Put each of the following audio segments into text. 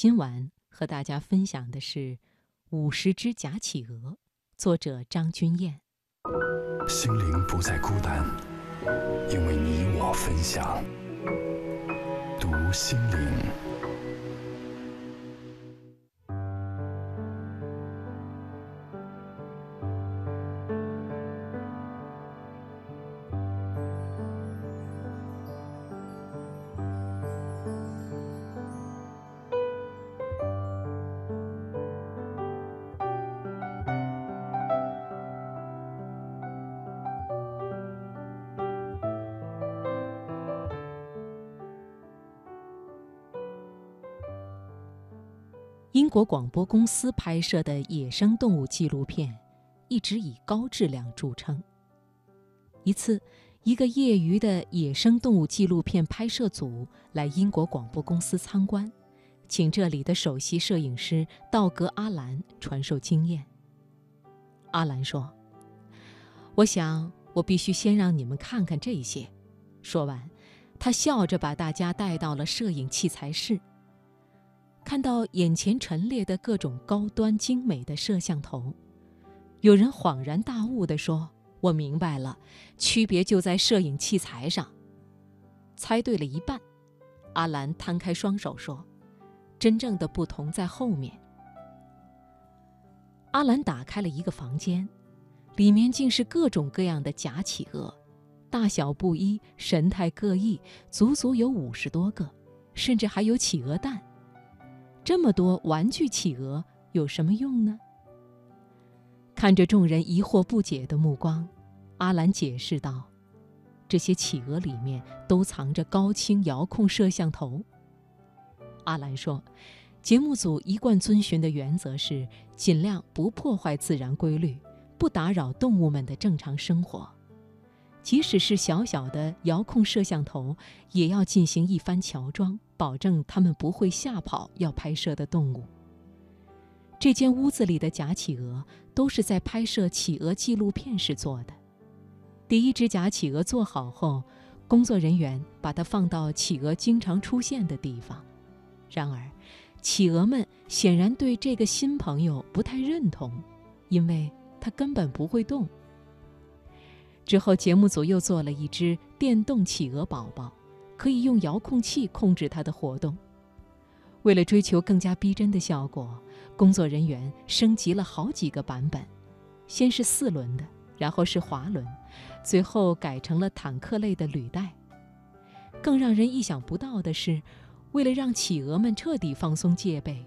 今晚和大家分享的是《五十只假企鹅》，作者张君燕。心灵不再孤单，因为你我分享。读心灵。英国广播公司拍摄的野生动物纪录片，一直以高质量著称。一次，一个业余的野生动物纪录片拍摄组来英国广播公司参观，请这里的首席摄影师道格·阿兰传授经验。阿兰说：“我想，我必须先让你们看看这些。”说完，他笑着把大家带到了摄影器材室。看到眼前陈列的各种高端精美的摄像头，有人恍然大悟地说：“我明白了，区别就在摄影器材上。”猜对了一半。阿兰摊开双手说：“真正的不同在后面。”阿兰打开了一个房间，里面竟是各种各样的假企鹅，大小不一，神态各异，足足有五十多个，甚至还有企鹅蛋。这么多玩具企鹅有什么用呢？看着众人疑惑不解的目光，阿兰解释道：“这些企鹅里面都藏着高清遥控摄像头。”阿兰说：“节目组一贯遵循的原则是尽量不破坏自然规律，不打扰动物们的正常生活。即使是小小的遥控摄像头，也要进行一番乔装。”保证他们不会吓跑要拍摄的动物。这间屋子里的假企鹅都是在拍摄企鹅纪录片时做的。第一只假企鹅做好后，工作人员把它放到企鹅经常出现的地方。然而，企鹅们显然对这个新朋友不太认同，因为它根本不会动。之后，节目组又做了一只电动企鹅宝宝。可以用遥控器控制它的活动。为了追求更加逼真的效果，工作人员升级了好几个版本，先是四轮的，然后是滑轮，最后改成了坦克类的履带。更让人意想不到的是，为了让企鹅们彻底放松戒备，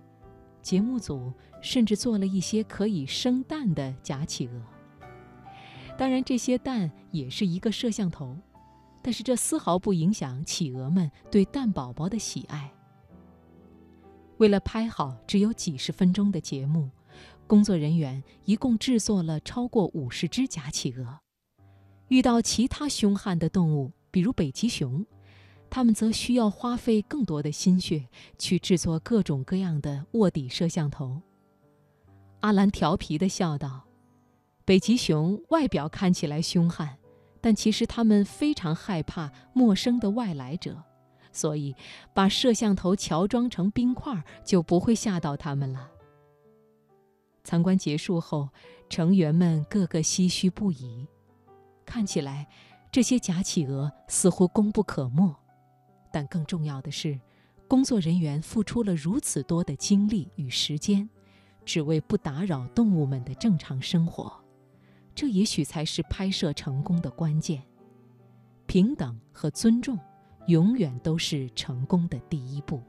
节目组甚至做了一些可以生蛋的假企鹅。当然，这些蛋也是一个摄像头。但是这丝毫不影响企鹅们对蛋宝宝的喜爱。为了拍好只有几十分钟的节目，工作人员一共制作了超过五十只假企鹅。遇到其他凶悍的动物，比如北极熊，他们则需要花费更多的心血去制作各种各样的卧底摄像头。阿兰调皮地笑道：“北极熊外表看起来凶悍。”但其实他们非常害怕陌生的外来者，所以把摄像头乔装成冰块就不会吓到他们了。参观结束后，成员们个个唏嘘不已，看起来这些假企鹅似乎功不可没。但更重要的是，工作人员付出了如此多的精力与时间，只为不打扰动物们的正常生活。这也许才是拍摄成功的关键。平等和尊重，永远都是成功的第一步。